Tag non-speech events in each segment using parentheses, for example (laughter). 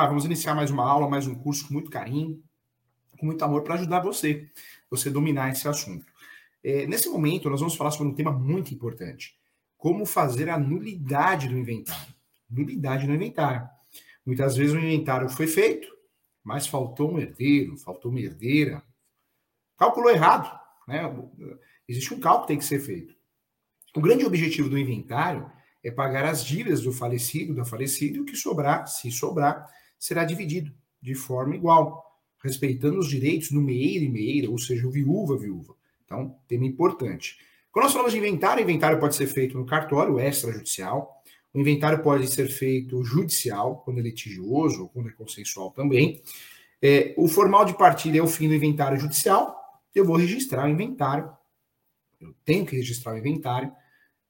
lá, vamos iniciar mais uma aula, mais um curso com muito carinho, com muito amor para ajudar você, você dominar esse assunto. É, nesse momento, nós vamos falar sobre um tema muito importante: como fazer a nulidade do inventário. Nulidade no inventário. Muitas vezes o inventário foi feito, mas faltou um herdeiro, faltou uma herdeira. Calculou errado. Né? Existe um cálculo que tem que ser feito. O grande objetivo do inventário é pagar as dívidas do falecido, da falecida, e o que sobrar, se sobrar, será dividido de forma igual, respeitando os direitos do meeiro e meira, ou seja, o viúva, viúva. Então, tema importante. Quando nós falamos de inventário, inventário pode ser feito no cartório extrajudicial, o inventário pode ser feito judicial, quando é litigioso, ou quando é consensual também. É, o formal de partilha é o fim do inventário judicial, eu vou registrar o inventário, eu tenho que registrar o inventário,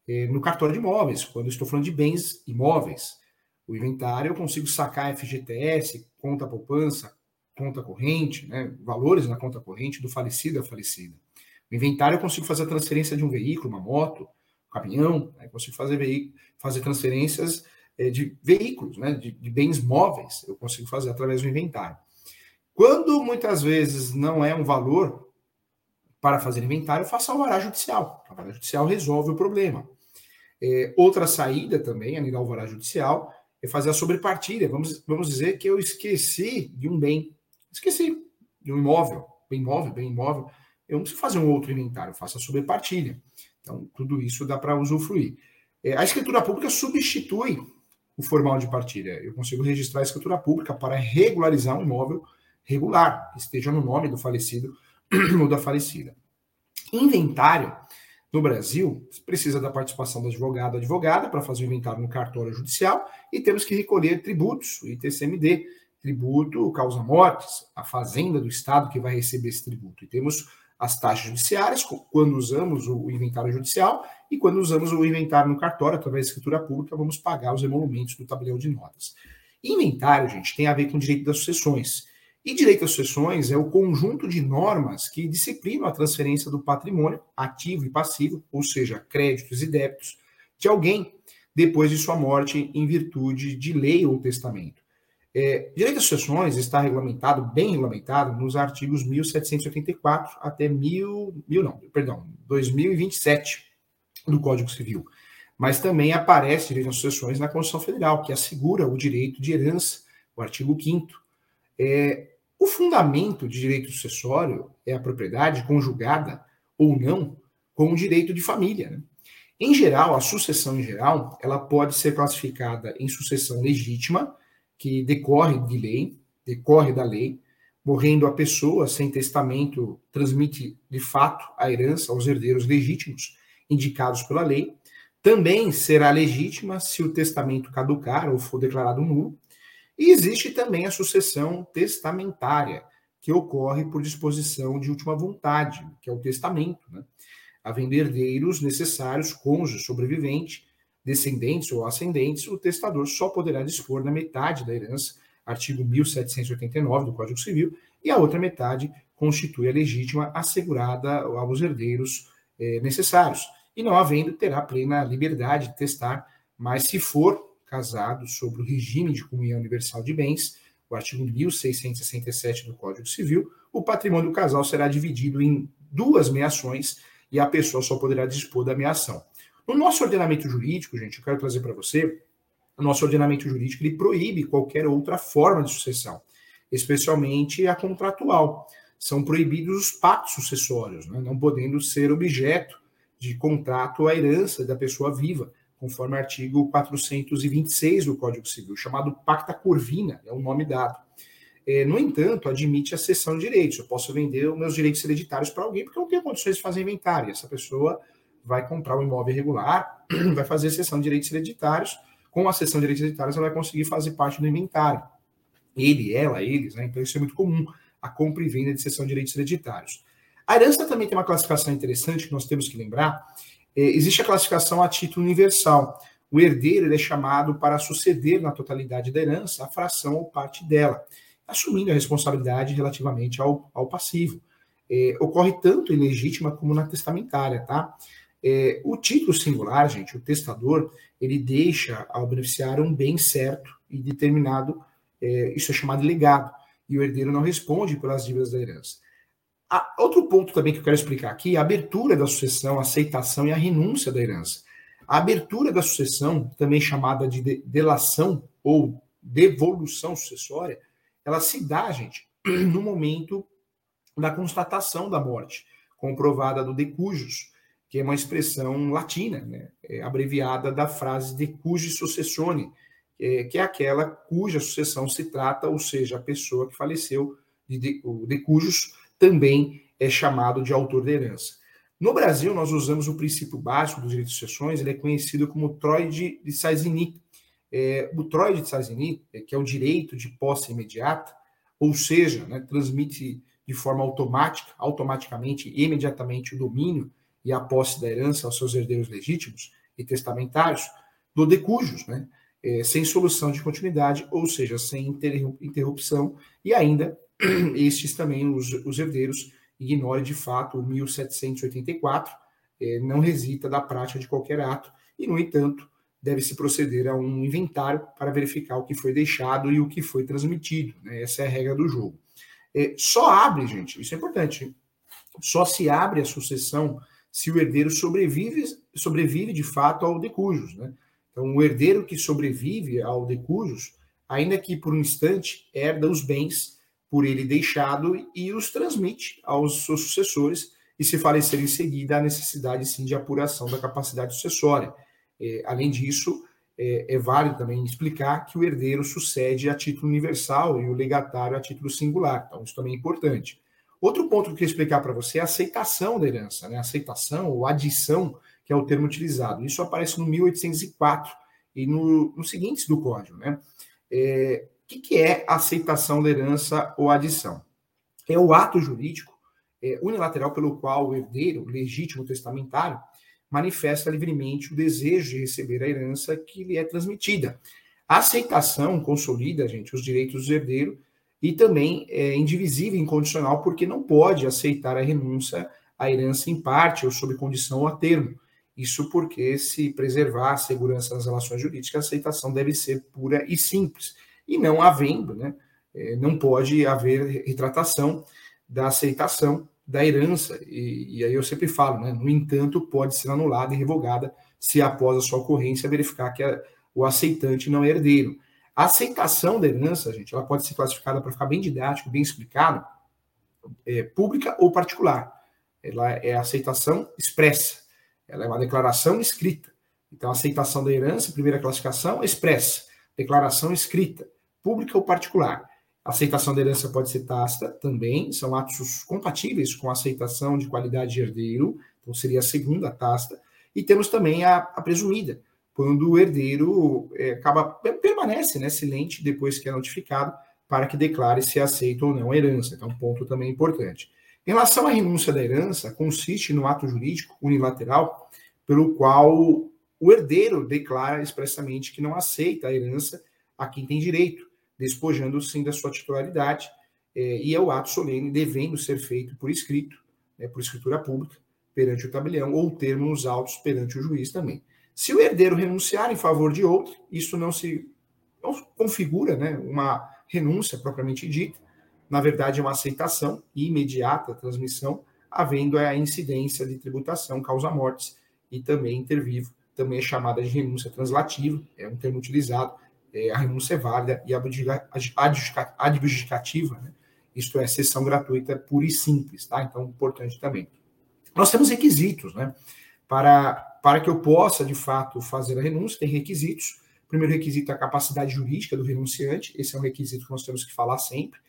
é, no cartório de imóveis, quando estou falando de bens imóveis. O inventário eu consigo sacar FGTS, conta poupança, conta corrente, né, valores na conta corrente do falecido a falecida. O inventário eu consigo fazer a transferência de um veículo, uma moto, um caminhão, né, consigo fazer, fazer transferências é, de veículos, né, de, de bens móveis, eu consigo fazer através do inventário. Quando muitas vezes não é um valor para fazer inventário, faça o alvará judicial. O alvará judicial resolve o problema. É, outra saída também, além do alvará judicial, é fazer a sobrepartilha. Vamos, vamos dizer que eu esqueci de um bem. Esqueci de um imóvel, bem imóvel, bem imóvel. Eu não preciso fazer um outro inventário, eu faço a sobrepartilha. Então, tudo isso dá para usufruir. É, a escritura pública substitui o formal de partilha. Eu consigo registrar a escritura pública para regularizar um imóvel regular, que esteja no nome do falecido (clears throat) ou da falecida. Inventário no Brasil, precisa da participação do advogado advogada para fazer o inventário no cartório judicial e temos que recolher tributos, o ITCMD, tributo causa mortes, a fazenda do Estado que vai receber esse tributo. E temos as taxas judiciárias, quando usamos o inventário judicial, e quando usamos o inventário no cartório, através da escritura pública, vamos pagar os emolumentos do tabelião de notas. Inventário, gente, tem a ver com direito das sucessões. E direito às sucessões é o conjunto de normas que disciplinam a transferência do patrimônio ativo e passivo, ou seja, créditos e débitos, de alguém depois de sua morte em virtude de lei ou testamento. É, direito às sucessões está regulamentado, bem regulamentado, nos artigos 1784 até mil, mil não, perdão, 2027 do Código Civil. Mas também aparece direito às sucessões na Constituição Federal, que assegura o direito de herança, o artigo 5 é, o fundamento de direito sucessório é a propriedade conjugada ou não com o direito de família. Né? Em geral, a sucessão em geral, ela pode ser classificada em sucessão legítima, que decorre de lei, decorre da lei, morrendo a pessoa sem testamento, transmite de fato a herança aos herdeiros legítimos indicados pela lei. Também será legítima se o testamento caducar ou for declarado nulo. E existe também a sucessão testamentária, que ocorre por disposição de última vontade, que é o testamento, né? Havendo herdeiros necessários, cônjuge sobrevivente, descendentes ou ascendentes, o testador só poderá dispor da metade da herança, artigo 1789 do Código Civil, e a outra metade constitui a legítima assegurada aos herdeiros eh, necessários. E não havendo, terá plena liberdade de testar, mas se for casados sobre o regime de comunhão universal de bens, o artigo 1667 do Código Civil, o patrimônio do casal será dividido em duas meações e a pessoa só poderá dispor da meação. No nosso ordenamento jurídico, gente, eu quero trazer para você, o nosso ordenamento jurídico ele proíbe qualquer outra forma de sucessão, especialmente a contratual. São proibidos os pactos sucessórios, né, não podendo ser objeto de contrato a herança da pessoa viva conforme artigo 426 do Código Civil, chamado Pacta Corvina, é o nome dado. É, no entanto, admite a cessão de direitos. Eu posso vender meus direitos hereditários para alguém porque eu não tenho condições de fazer inventário. Essa pessoa vai comprar um imóvel irregular, (clears throat) vai fazer cessão de direitos hereditários. Com a cessão de direitos hereditários, ela vai conseguir fazer parte do inventário. Ele, ela, eles, né? Então isso é muito comum, a compra e venda de cessão de direitos hereditários. A herança também tem uma classificação interessante que nós temos que lembrar, existe a classificação a título universal. O herdeiro é chamado para suceder na totalidade da herança a fração ou parte dela, assumindo a responsabilidade relativamente ao, ao passivo. É, ocorre tanto em legítima como na testamentária, tá? É, o título singular, gente, o testador, ele deixa ao beneficiário um bem certo e determinado é, isso é chamado de legado, e o herdeiro não responde pelas dívidas da herança. Ah, outro ponto também que eu quero explicar aqui é a abertura da sucessão, a aceitação e a renúncia da herança. A abertura da sucessão, também chamada de delação ou devolução sucessória, ela se dá, gente, (clears throat) no momento da constatação da morte, comprovada do decujus, que é uma expressão latina, né, é abreviada da frase decujus successione, é, que é aquela cuja sucessão se trata, ou seja, a pessoa que faleceu, de, de, o decujus também é chamado de autor da herança. No Brasil, nós usamos o princípio básico dos direitos de sucessões, ele é conhecido como Troide de Sazini. É, o Troide de Sazini, é, que é o direito de posse imediata, ou seja, né, transmite de forma automática, automaticamente, imediatamente o domínio e a posse da herança aos seus herdeiros legítimos e testamentários, do decujus, né, é, sem solução de continuidade, ou seja, sem interrupção, e ainda (clears throat) estes também, os, os herdeiros, ignore de fato o 1784, é, não resita da prática de qualquer ato, e, no entanto, deve-se proceder a um inventário para verificar o que foi deixado e o que foi transmitido. Né? Essa é a regra do jogo. É, só abre, gente, isso é importante, só se abre a sucessão se o herdeiro sobrevive, sobrevive de fato ao decujus. Né? Então, o herdeiro que sobrevive ao decujus, ainda que por um instante, herda os bens por ele deixado e os transmite aos seus sucessores, e se falecer em seguida, há necessidade sim de apuração da capacidade sucessória. É, além disso, é, é, válido também explicar que o herdeiro sucede a título universal e o legatário a título singular. Então, isso também é importante. Outro ponto que eu queria explicar para você é a aceitação da herança, né? aceitação ou adição, que é o termo utilizado. Isso aparece no 1804 e no, no seguintes do código. Né? É, que, que é aceitação da herança ou adição? É o ato jurídico é, unilateral pelo qual o herdeiro, legítimo testamentário, manifesta livremente o desejo de receber a herança que lhe é transmitida. A aceitação consolida, gente, os direitos do herdeiro e também é indivisível e incondicional porque não pode aceitar a renúncia à herança em parte ou sob condição ou a termo. Isso porque, se preservar a segurança das relações jurídicas, a aceitação deve ser pura e simples e não havendo, né, é, não pode haver retratação da aceitação da herança. E, e, aí eu sempre falo, né, no entanto, pode ser anulada e revogada se após a sua ocorrência verificar que a, o aceitante não é herdeiro. A aceitação da herança, gente, ela pode ser classificada para ficar bem didático, bem explicado, é, pública ou particular. Ela é aceitação expressa, ela é uma declaração escrita. Então, aceitação da herança, primeira classificação, expressa, declaração escrita pública ou particular. A aceitação da herança pode ser tácita também, são atos compatíveis com a aceitação de qualidade de herdeiro, então seria a segunda tácita. E temos também a, a presumida, quando o herdeiro é, acaba permanece né, silente depois que é notificado para que declare se aceita ou não a herança. Então, um ponto também importante. Em relação à renúncia da herança, consiste no ato jurídico unilateral pelo qual o herdeiro declara expressamente que não aceita a herança a quem tem direito, despojando sim da sua titularidade, é, e é o ato solene devendo ser feito por escrito, né, por escritura pública, perante o tabelião, ou termo nos autos perante o juiz também. Se o herdeiro renunciar em favor de outro, isso não se não configura né, uma renúncia propriamente dita, na verdade é uma aceitação imediata transmissão, havendo a incidência de tributação, causa-mortes, e também intervivo, também é chamada de renúncia translativa, é um termo utilizado é, a renúncia é válida e adjudicativa, né? isto é, sessão gratuita pura e simples, tá? Então, importante também. Nós temos requisitos, né? Para, para que eu possa, de fato, fazer a renúncia, tem requisitos. O primeiro requisito é a capacidade jurídica do renunciante, esse é um requisito que nós temos que falar sempre.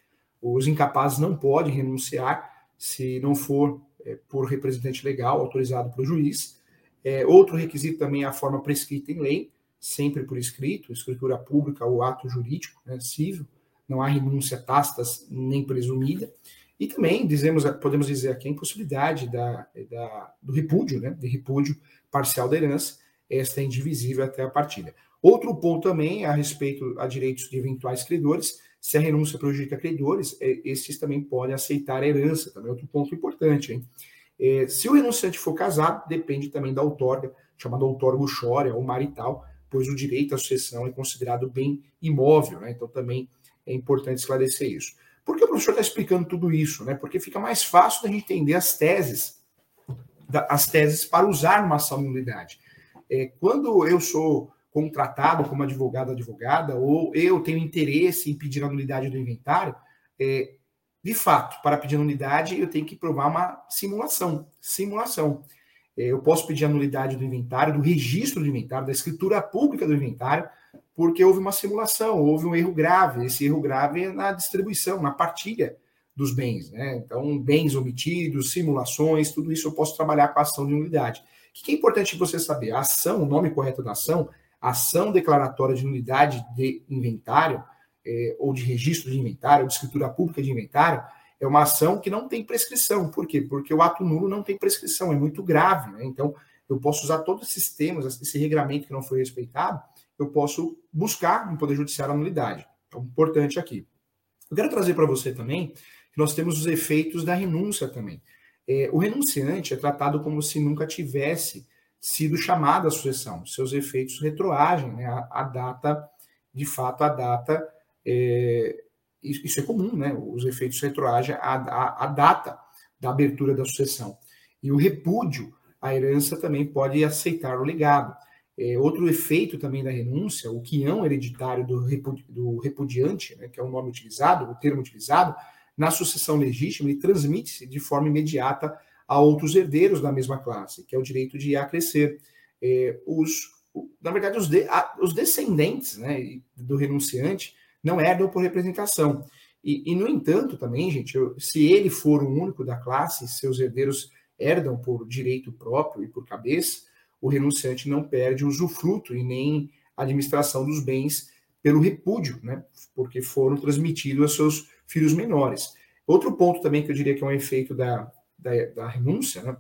Os incapazes não podem renunciar se não for é, por representante legal autorizado pelo juiz. É, outro requisito também é a forma prescrita em lei sempre por escrito, escritura pública ou ato jurídico, né, civil, não há renúncia tácita nem presumida. E também dizemos, podemos dizer aqui a impossibilidade da, da, do repúdio, né, de repúdio parcial da herança, esta é indivisível até a partida. Outro ponto também a respeito a direitos de eventuais credores, se a renúncia prejudica credores, é, esses também podem aceitar a herança, também é outro ponto importante. Hein? É, se o renunciante for casado, depende também da outorga, chamada outorga uxória ou marital, pois o direito à sucessão é considerado bem imóvel, né? então também É importante esclarecer isso. Por que o professor está explicando tudo isso? Né? Porque fica mais fácil da gente entender as teses, as teses para usar numa ação de nulidade. É, quando eu sou contratado como advogado advogada, ou eu tenho interesse em pedir a nulidade do inventário, é, de fato, para pedir a nulidade, eu tenho que provar uma simulação. Simulação. É, eu posso pedir a nulidade do inventário, do registro do inventário, da escritura pública do inventário, porque houve uma simulação, houve um erro grave. Esse erro grave é na distribuição, na partilha dos bens. Né? Então, bens omitidos, simulações, tudo isso eu posso trabalhar com a ação de nulidade. O que é importante você saber? A ação, o nome correto da ação, ação declaratória de nulidade de inventário, é, ou de registro de inventário, ou de escritura pública de inventário, é uma ação que não tem prescrição. Por quê? Porque o ato nulo não tem prescrição, é muito grave. Né? Então, eu posso usar todos esses termos, esse regramento que não foi respeitado, eu posso buscar no Poder Judiciário a nulidade. É importante aqui. Eu quero trazer para você também que nós temos os efeitos da renúncia também. É, o renunciante é tratado como se nunca tivesse sido chamado à sucessão. Seus efeitos retroagem né, a, a data, de fato, a data é, isso é comum, né? Os efeitos retroagem à, à, à data da abertura da sucessão. E o repúdio à herança também pode aceitar o legado. É, outro efeito também da renúncia, o quião hereditário do, repudi do repudiante, né, que é o nome utilizado, o termo utilizado, na sucessão legítima, ele transmite-se de forma imediata a outros herdeiros da mesma classe, que é o direito de acrescer. É, os, na verdade, os, de, a, os descendentes né, do renunciante não herdam por representação. E, e, no entanto, também, gente, eu, se ele for o único da classe, seus herdeiros herdam por direito próprio e por cabeça, o renunciante não perde usufruto e nem administração dos bens pelo repúdio, né? Porque foram transmitidos a seus filhos menores. Outro ponto também que eu diria que é um efeito da, da, da renúncia, né?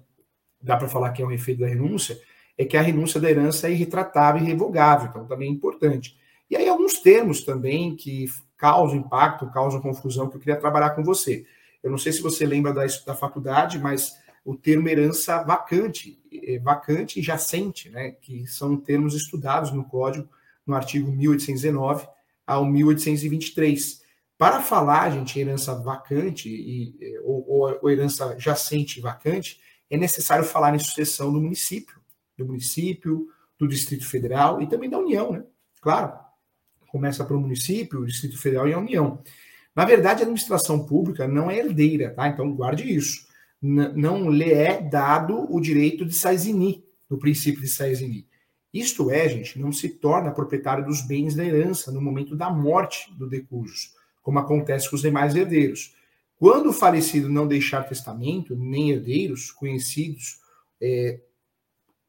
Dá para falar que é um efeito da renúncia, é que a renúncia da herança é irretratável e revogável, então também é importante. E aí alguns termos também que causam impacto, causam confusão, que eu queria trabalhar com você. Eu não sei se você lembra da, da faculdade, mas o termo herança vacante, é, vacante e jacente, né, que são termos estudados no código, no artigo 1819 ao 1823. Para falar, gente, herança vacante e, é, ou, ou, ou herança jacente e vacante, é necessário falar em sucessão do município, do município, do Distrito Federal e também da União, né? Claro, começa pelo município, o Distrito Federal e a União. Na verdade, a administração pública não é herdeira, tá? Então guarde isso. N não lhe é dado o direito de saisini, do princípio de saisini. Isto é, gente, não se torna proprietário dos bens da herança no momento da morte do decujus, como acontece com os demais herdeiros. Quando o falecido não deixar testamento, nem herdeiros conhecidos, é,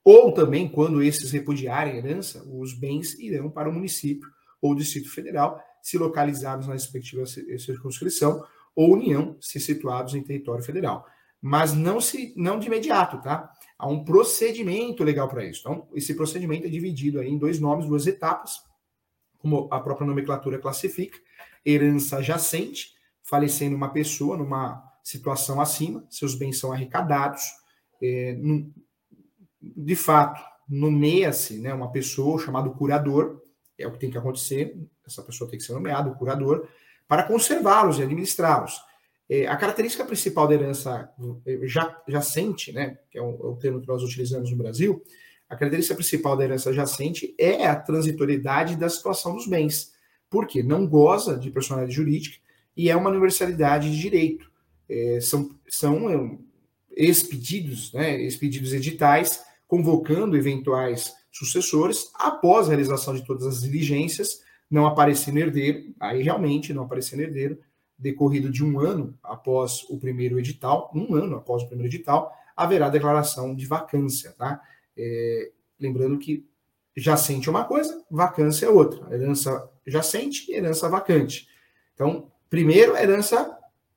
ou também quando esses repudiarem a herança, os bens irão para o município ou Distrito Federal, se localizados na respectiva circunscrição, ou União, se situados em território federal. Mas não se não de imediato, tá? Há um procedimento legal para isso. Então, esse procedimento é dividido aí em dois nomes, duas etapas, como a própria nomenclatura classifica: herança jacente, falecendo uma pessoa numa situação acima, seus bens são arrecadados, é, de fato, nomeia-se né, uma pessoa chamado curador, é o que tem que acontecer, essa pessoa tem que ser nomeada, o curador, para conservá-los e administrá-los. É, a característica principal da herança é, jacente, né, que é o, é o, termo que nós utilizamos no Brasil, a característica principal da herança jacente é a transitoriedade da situação dos bens. Por quê? Não goza de personalidade jurídica e é uma universalidade de direito. É, são são é, expedidos, né, expedidos editais, convocando eventuais sucessores, após a realização de todas as diligências, não aparecendo herdeiro, aí realmente não aparecendo herdeiro, decorrido de um ano após o primeiro edital, um ano após o primeiro edital, haverá declaração de vacância, tá? É, lembrando que jacente é uma coisa, vacância é outra. Herança jacente e herança vacante. Então, primeiro, herança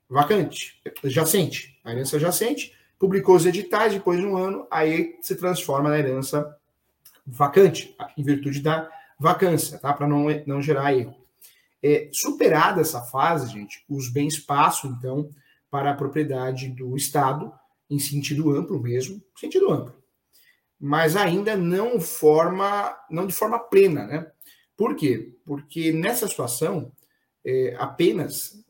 vacante, jacente. A herança jacente publicou os editais, depois de um ano, aí se transforma na herança vacante, em virtude da vacância, tá? Para não, não gerar erro. É, superada essa fase, gente, os bens passam, então, para a propriedade do Estado, em sentido amplo mesmo, sentido amplo. Mas ainda não forma, não de forma plena, né? Por quê? Porque nessa situação, é, apenas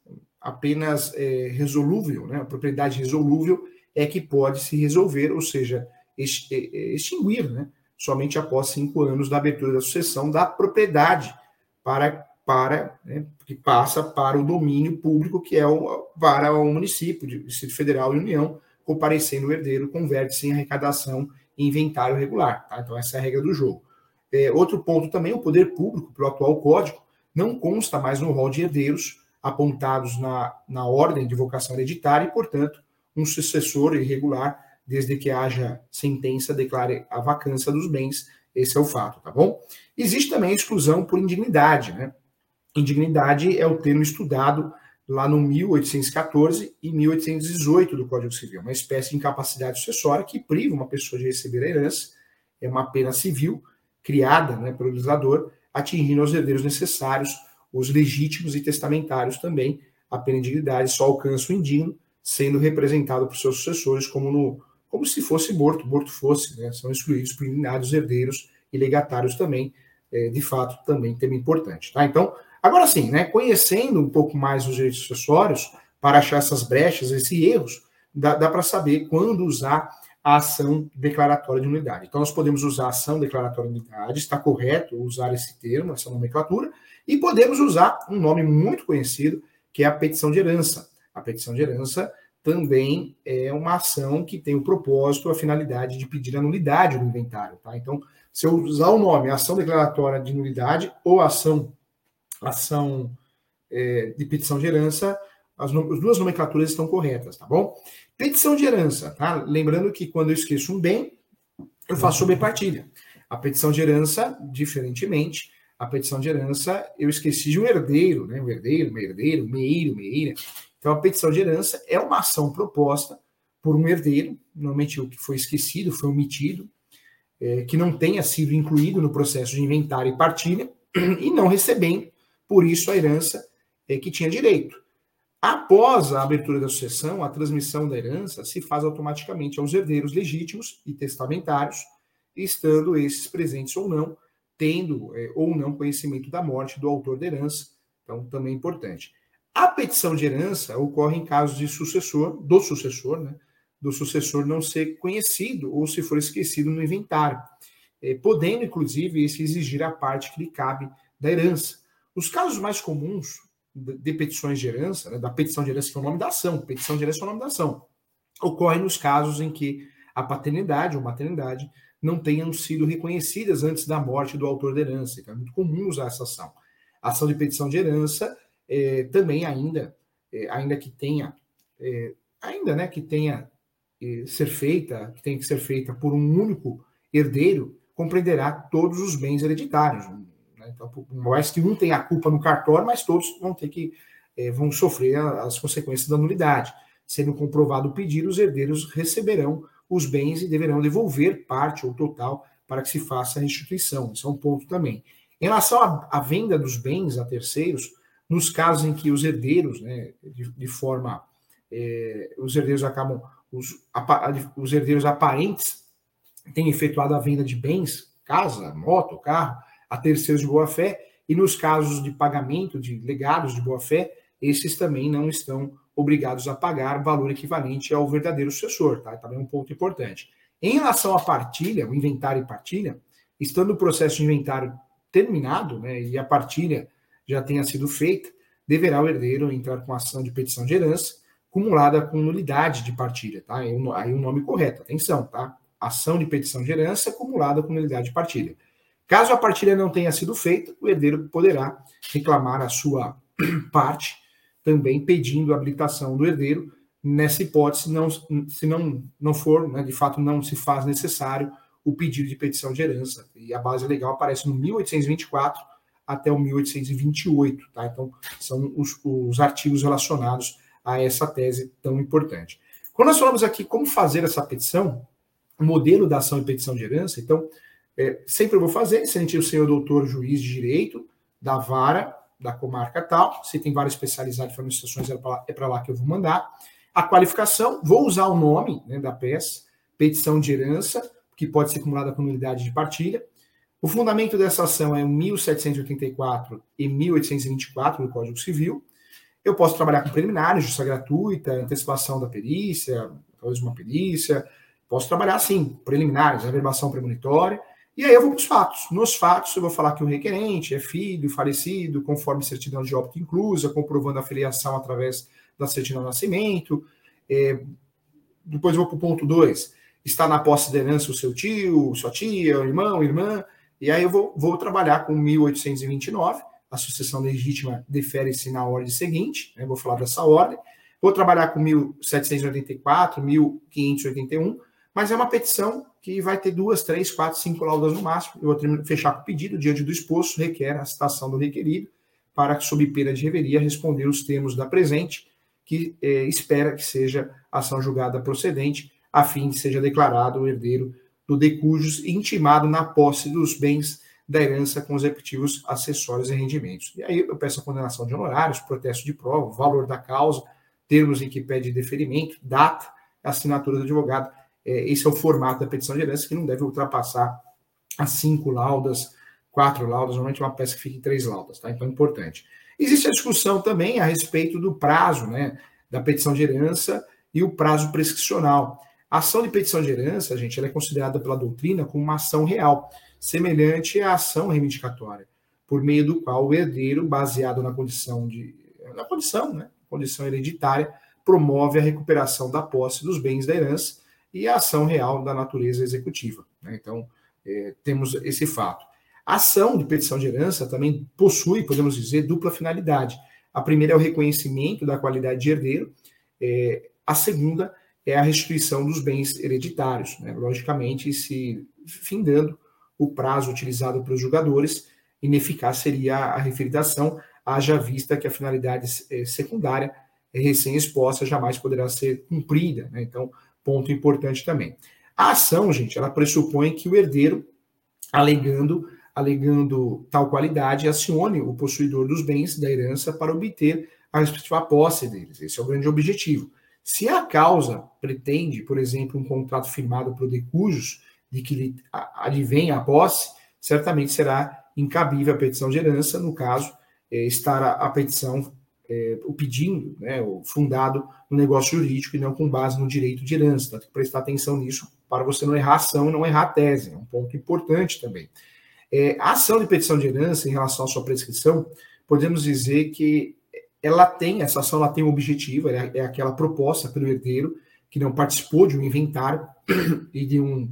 apenas é, resolúvel, né? a propriedade resolúvel é que pode se resolver, ou seja, é, é, extinguir, né? Somente após cinco anos da abertura da sucessão da propriedade para para né, que passa para o domínio público que é o, para o município, Distrito Federal e União, comparecendo o herdeiro, converte-se em arrecadação e inventário regular. Tá? Então, essa é a regra do jogo. É, outro ponto também, o poder público, pelo atual código, não consta mais no rol de herdeiros apontados na, na ordem de vocação hereditária e, portanto, um sucessor irregular, desde que haja sentença, declare a vacância dos bens. Esse é o fato, tá bom? Existe também exclusão por indignidade, né? Indignidade é o termo estudado lá no 1814 e 1818 do Código Civil, uma espécie de incapacidade sucessória que priva uma pessoa de receber a herança, é uma pena civil criada né, pelo legislador, atingindo aos herdeiros necessários, os legítimos e testamentários também. A pena de indignidade só alcança o indigno, sendo representado por seus sucessores como, no, como se fosse morto, morto fosse, né, são excluídos os herdeiros e legatários também, é, de fato, também tema importante. Tá? Então, Agora sim, né, conhecendo um pouco mais os direitos sucessórios, para achar essas brechas, esses erros, dá, dá para saber quando usar a ação declaratória de unidade. Então, nós podemos usar a ação declaratória de unidade, está correto usar esse termo, essa nomenclatura, e podemos usar um nome muito conhecido, que é a petição de herança. A petição de herança também é uma ação que tem o propósito, a finalidade de pedir a nulidade do inventário. Tá? Então, se eu usar o nome ação declaratória de nulidade ou ação ação é, de petição de herança, as, as, duas nomenclaturas estão corretas, tá bom? Petição de herança, tá? Lembrando que quando eu esqueço um bem, eu faço sobre partilha. A petição de herança, diferentemente, a petição de herança, eu esqueci de um herdeiro, né? Um herdeiro, uma herdeira, um meiro, meira. Então, a petição de herança é uma ação proposta por um herdeiro, normalmente o que foi esquecido, foi omitido, é, que não tenha sido incluído no processo de inventário e partilha, (clears throat) e não recebendo por isso a herança é que tinha direito. Após a abertura da sucessão, a transmissão da herança se faz automaticamente aos herdeiros legítimos e testamentários, estando esses presentes ou não, tendo é, ou não conhecimento da morte do autor da herança. Então, também é importante. A petição de herança ocorre em casos de sucessor, do sucessor, né? Do sucessor não ser conhecido ou se for esquecido no inventário, é, podendo, inclusive, esse exigir a parte que lhe cabe da herança. Os casos mais comuns de petições de herança, né, da petição de herança, que é o nome da ação, petição de herança é o nome da ação, ocorrem nos casos em que a paternidade ou maternidade não tenham sido reconhecidas antes da morte do autor da herança. Então é muito comum usar essa ação. A ação de petição de herança é, também ainda, é, ainda que tenha, é, ainda né, que tenha é, ser feita, que tenha que ser feita por um único herdeiro, compreenderá todos os bens hereditários, né? Então, mais que um tenha a culpa no cartório, mas todos vão ter que é, vão sofrer as consequências da nulidade. Sendo comprovado o pedido, os herdeiros receberão os bens e deverão devolver parte ou total para que se faça a restituição. Isso é um ponto também. Em relação à venda dos bens a terceiros, nos casos em que os herdeiros, né, de, de forma, é, os herdeiros acabam, os, os herdeiros aparentes têm efetuado a venda de bens, casa, moto, carro, a terceiros de boa-fé, e nos casos de pagamento de legados de boa-fé, esses também não estão obrigados a pagar valor equivalente ao verdadeiro sucessor, tá? Também é um ponto importante. Em relação à partilha, o inventário e partilha, estando o processo de inventário terminado, né, e a partilha já tenha sido feita, deverá o herdeiro entrar com ação de petição de herança, cumulada com nulidade de partilha, tá? Aí o nome correto, atenção, tá? Ação de petição de herança acumulada com nulidade de partilha. Caso a partilha não tenha sido feita, o herdeiro poderá reclamar a sua (clears throat) parte, também pedindo a habilitação do herdeiro. Nessa hipótese, não, se não, não for, né, de fato, não se faz necessário o pedido de petição de herança. E a base legal aparece no 1824 até o 1828. Tá? Então, são os, os artigos relacionados a essa tese tão importante. Quando nós falamos aqui como fazer essa petição, o modelo da ação e petição de herança, então, é, sempre eu vou fazer, excelentíssimo senhor doutor juiz de direito da vara da comarca tal. Se tem vara especializada de administrações, é para lá que eu vou mandar. A qualificação, vou usar o nome né, da peça, petição de herança, que pode ser acumulada com unidade de partilha. O fundamento dessa ação é 1784 e 1824 do Código Civil. Eu posso trabalhar com preliminares, justiça gratuita, antecipação da perícia, talvez uma perícia. Posso trabalhar, sim, preliminares, averbação premonitória. E aí eu vou para os fatos. Nos fatos, eu vou falar que o requerente é filho, falecido, conforme certidão de óbito inclusa, comprovando a filiação através da certidão de nascimento. É, depois eu vou para o ponto 2. Está na posse da herança o seu tio, sua tia, o irmão, irmã. E aí eu vou, vou trabalhar com 1829. A sucessão legítima defere-se na ordem seguinte. Né, vou falar dessa ordem. Vou trabalhar com 1784, 1581 mas é uma petição que vai ter duas, três, quatro, cinco laudas no máximo. Eu vou fechar com o pedido diante do exposto, requer a citação do requerido para, sob pena de reveria, responder os termos da presente, que é, espera que seja ação julgada procedente, a fim de seja declarado o herdeiro do decujus intimado na posse dos bens da herança com os respectivos acessórios e rendimentos. E aí eu peço a condenação de honorários, protesto de prova, valor da causa, termos em que pede deferimento, data, assinatura do advogado é, esse é o formato da petição de herança, que não deve ultrapassar as cinco laudas, quatro laudas, normalmente uma peça que fica em três laudas, tá? Então é importante. Existe a discussão também a respeito do prazo, né, da petição de herança e o prazo prescricional. A ação de petição de herança, gente, ela é considerada pela doutrina como uma ação real, semelhante à ação reivindicatória, por meio do qual o herdeiro, baseado na condição de na condição, né, condição hereditária, promove a recuperação da posse dos bens da herança e a ação real da natureza executiva. Né? Então, é, temos esse fato. A ação de petição de herança também possui, podemos dizer, dupla finalidade. A primeira é o reconhecimento da qualidade de herdeiro, é, a segunda é a restituição dos bens hereditários, né? logicamente, se findando o prazo utilizado pelos julgadores, ineficaz seria a referida ação, haja vista que a finalidade é, secundária é recém-exposta jamais poderá ser cumprida. Né? Então, Ponto importante também. A ação, gente, ela pressupõe que o herdeiro, alegando, alegando tal qualidade, acione o possuidor dos bens da herança para obter a respectiva posse deles. Esse é o grande objetivo. Se a causa pretende, por exemplo, um contrato firmado por decujos de que lhe advém a posse, certamente será incabível a petição de herança, no caso, é, estar a, a petição é, o pedindo, né, o fundado no negócio jurídico e não com base no direito de herança. Então, tem que prestar atenção nisso para você não errar a ação e não errar a tese. É um ponto importante também. É, a ação de petição de herança em relação à sua prescrição, podemos dizer que ela tem, essa ação ela tem um objetivo, é, é aquela proposta pelo herdeiro que não participou de um inventário e de um,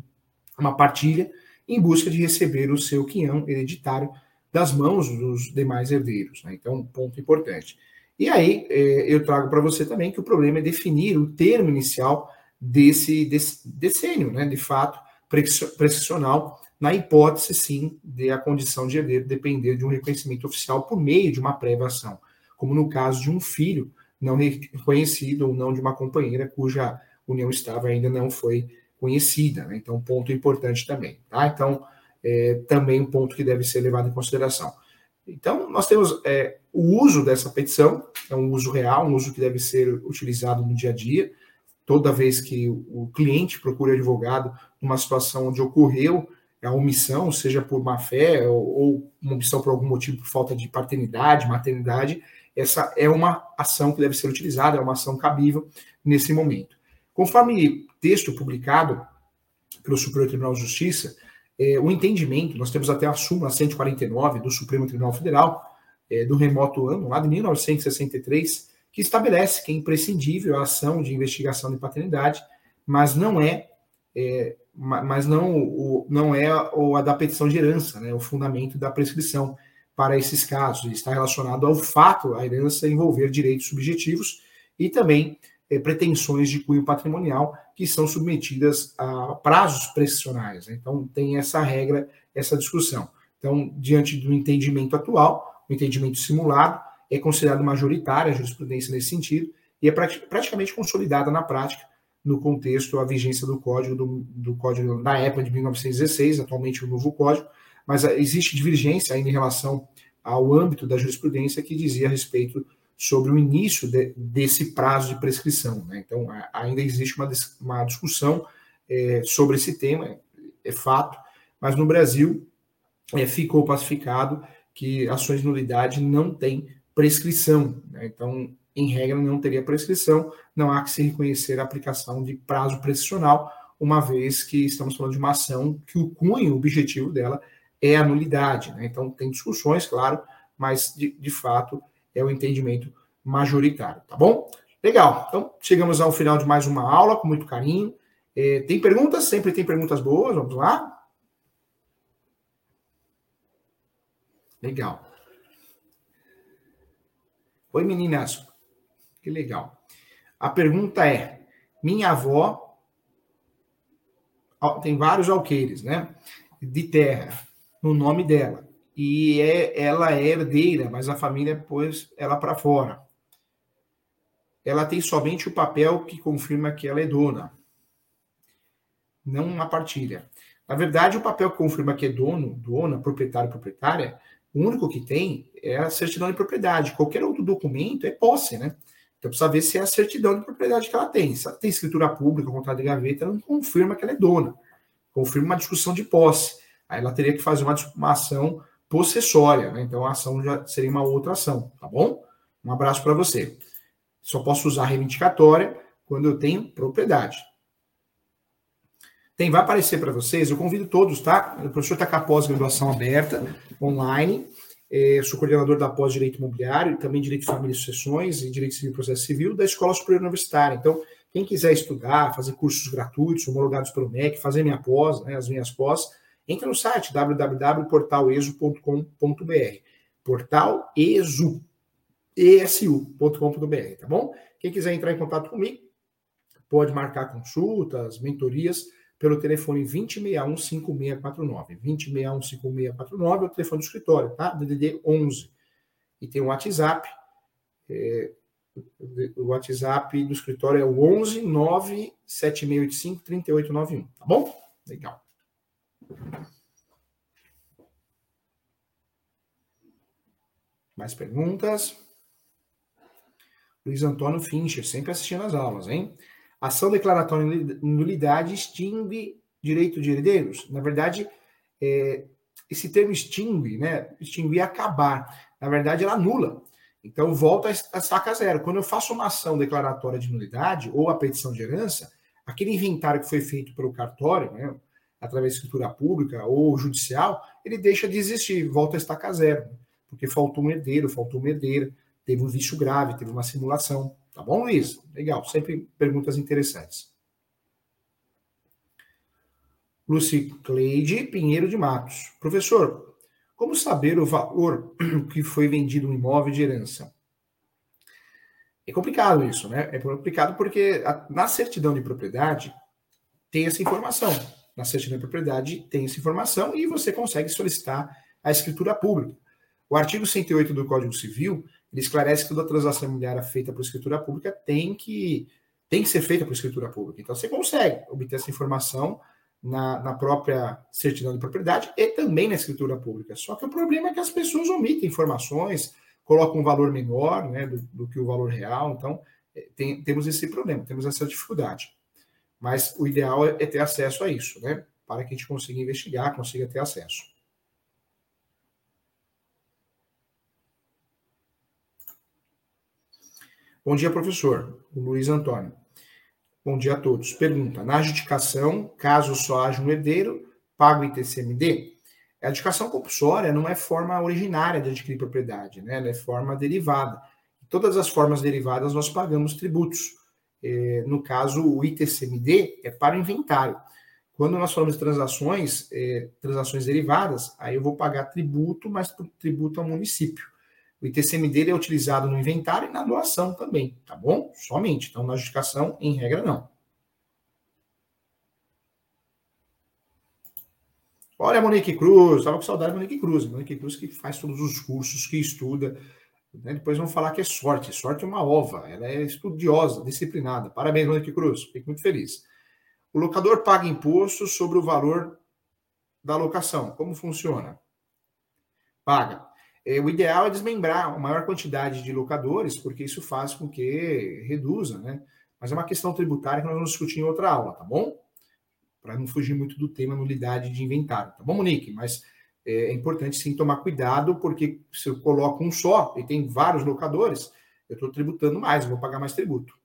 uma partilha em busca de receber o seu quinhão hereditário das mãos dos demais herdeiros. Né? Então, ponto importante. E aí é, eu trago para você também que o problema é definir o termo inicial desse, desse decênio, né, de fato, prescricional, na hipótese, sim, de a condição de herdeiro depender de um reconhecimento oficial por meio de uma prévia ação, como no caso de um filho não reconhecido ou não de uma companheira cuja união estável ainda não foi conhecida. Né? Então, ponto importante também. Tá? Então, é, também um ponto que deve ser levado em consideração. Então, nós temos é, o uso dessa petição, é um uso real, um uso que deve ser utilizado no dia a dia. Toda vez que o cliente procura advogado numa situação onde ocorreu a omissão, seja por má fé ou, ou uma omissão por algum motivo, por falta de paternidade, maternidade, essa é uma ação que deve ser utilizada, é uma ação cabível nesse momento. Conforme texto publicado pelo Superior Tribunal de Justiça, é, o entendimento, nós temos até a súmula 149 do Supremo Tribunal Federal, é, do remoto ano, lá de 1963, que estabelece que é imprescindível a ação de investigação de paternidade, mas não é, é mas não, o, não é o, a da petição de herança, né, o fundamento da prescrição para esses casos. Está relacionado ao fato, a herança envolver direitos subjetivos e também é, pretensões de cunho patrimonial que são submetidas a prazos prescricionais. Né? Então, tem essa regra, essa discussão. Então, diante do entendimento atual, o entendimento simulado é considerado majoritária a jurisprudência nesse sentido e é praticamente consolidada na prática no contexto a vigência do código do, do código da época de 1916, atualmente o novo código, mas existe divergência ainda em relação ao âmbito da jurisprudência que dizia a respeito sobre o início de, desse prazo de prescrição. Né? Então, ainda existe uma, uma discussão é, sobre esse tema, é, é, fato, mas no Brasil é, ficou pacificado que ações de nulidade não têm prescrição. Né? Então, em regra, não teria prescrição, não há que se reconhecer a aplicação de prazo prescricional, uma vez que estamos falando de uma ação que o cunho, o objetivo dela é a nulidade. Né? Então, tem discussões, claro, mas de, de fato é o entendimento majoritário, tá bom? Legal, então chegamos ao final de mais uma aula, com muito carinho. É, tem perguntas? Sempre tem perguntas boas, vamos lá? Legal. Oi, meninas. Que legal. A pergunta é: minha avó tem vários alqueires, né? De terra, no nome dela. E é, ela é herdeira, mas a família pôs ela para fora. Ela tem somente o papel que confirma que ela é dona, não uma partilha. Na verdade, o papel que confirma que é dono, dona, proprietário, proprietária, o único que tem é a certidão de propriedade. Qualquer outro documento é posse, né? Então precisa ver se é a certidão de propriedade que ela tem. Se ela tem escritura pública, contrato de gaveta, ela não confirma que ela é dona. Confirma uma discussão de posse. Aí ela teria que fazer uma, uma ação possessória, né? Então a ação já seria uma outra ação, tá bom? Um abraço para você. Só posso usar reivindicatória quando eu tenho propriedade. Tem, vai aparecer para vocês, eu convido todos, tá? O professor está com a pós-graduação aberta, online. É, sou coordenador da pós-direito imobiliário, também direito de família e sucessões e direito civil e processo civil da Escola Superior Universitária. Então, quem quiser estudar, fazer cursos gratuitos, homologados pelo MEC, fazer minha pós, né, as minhas pós, entre no site www.portalesu.com.br. Portalesu, esu.com.br, tá bom? Quem quiser entrar em contato comigo, pode marcar consultas, mentorias, pelo telefone 2061-5649. 2061-5649 é o telefone do escritório, tá? DDD 11. E tem o WhatsApp. É, o WhatsApp do escritório é o 11 97685 3891. Tá bom? Legal. Mais perguntas? Luiz Antônio Fincher, sempre assistindo as aulas, hein? Ação declaratória de nulidade extingue direito de herdeiros? Na verdade, é, esse termo extingue, né? Extinguir acabar. Na verdade, ela anula. Então, volta a estaca zero. Quando eu faço uma ação declaratória de nulidade ou a petição de herança, aquele inventário que foi feito pelo cartório, né, através de escritura pública ou judicial, ele deixa de existir, volta a estaca zero. Porque faltou um herdeiro, faltou uma herdeira, teve um vício grave, teve uma simulação. Tá bom, Luiz? Legal, sempre perguntas interessantes. Luci Cleide Pinheiro de Matos. Professor, como saber o valor (clears throat) que foi vendido um imóvel de herança? É complicado isso, né? É complicado porque na certidão de propriedade tem essa informação. Na certidão de propriedade tem essa informação e você consegue solicitar a escritura pública. O artigo 108 do Código Civil ele esclarece que toda transação imobiliária feita por escritura pública tem que, tem que ser feita por escritura pública. Então, você consegue obter essa informação na, na própria certidão de propriedade e também na escritura pública. Só que o problema é que as pessoas omitem informações, colocam um valor menor né, do, do que o valor real. Então, é, tem, temos esse problema, temos essa dificuldade. Mas o ideal é, é ter acesso a isso, né? Para que a gente consiga investigar, consiga ter acesso. Bom dia, professor. O Luiz Antônio. Bom dia a todos. Pergunta: na adjudicação, caso só haja um herdeiro, paga o ITCMD? A adjudicação compulsória não é forma originária de adquirir propriedade, né? Ela é forma derivada. Todas as formas derivadas nós pagamos tributos. É, no caso, o ITCMD é para o inventário. Quando nós falamos de transações, é, transações derivadas, aí eu vou pagar tributo, mas tributo ao município. O ITCM dele é utilizado no inventário e na doação também, tá bom? Somente. Então, na justificação, em regra, não. Olha a Monique Cruz, estava com saudade da Monique Cruz. Monique Cruz que faz todos os cursos, que estuda. Né? Depois vão falar que é sorte. Sorte é uma ova. Ela é estudiosa, disciplinada. Parabéns, Monique Cruz. Fico muito feliz. O locador paga imposto sobre o valor da locação. Como funciona? Paga. É, o ideal é desmembrar a maior quantidade de locadores, porque isso faz com que reduza, né? Mas é uma questão tributária que nós vamos discutir em outra aula, tá bom? Para não fugir muito do tema nulidade de inventário, tá bom, Monique? Mas é, é importante sim tomar cuidado, porque se eu coloco um só e tem vários locadores, eu estou tributando mais, vou pagar mais tributo.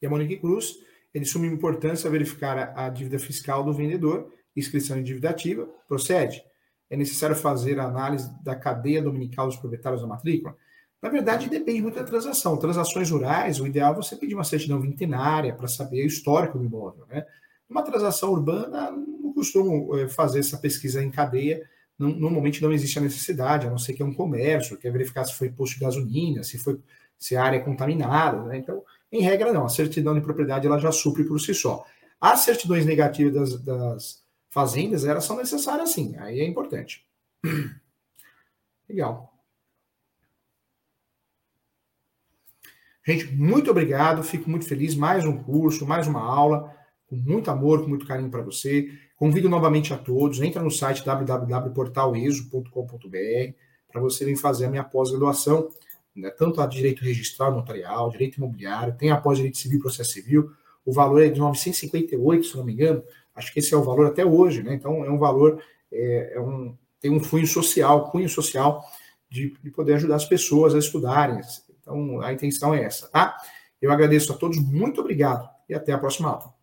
E a Monique Cruz, ele suma importância verificar a, a dívida fiscal do vendedor, inscrição em dívida ativa, procede. É necessário fazer a análise da cadeia dominical dos proprietários da matrícula? Na verdade, depende muito da transação. Transações rurais, o ideal é você pedir uma certidão vintenária para saber o histórico do imóvel. Né? Uma transação urbana, costumo eh, fazer essa pesquisa em cadeia, normalmente não existe a necessidade, a não ser que é um comércio, quer verificar se foi posto de gasolina, se foi se a área é contaminada, né? Então, em regra, não. A certidão de propriedade ela já supre por si só. As certidões negativas das, das fazendas, elas são necessárias sim. Aí é importante. Legal. Gente, muito obrigado. Fico muito feliz. Mais um curso, mais uma aula, com muito amor, com muito carinho para você. Convido novamente a todos. Entra no site www.portaleso.com.br para você vir fazer a minha pós-graduação né, tanto a direito registral notarial, direito imobiliário, tem após direito civil processo civil. O valor é de 958, se não me engano. Acho que esse é o valor até hoje, né? Então é um valor, é, é um, tem um cunho social, cunho social de, de poder ajudar as pessoas a estudarem. Então a intenção é essa, tá? Eu agradeço a todos, muito obrigado e até a próxima aula.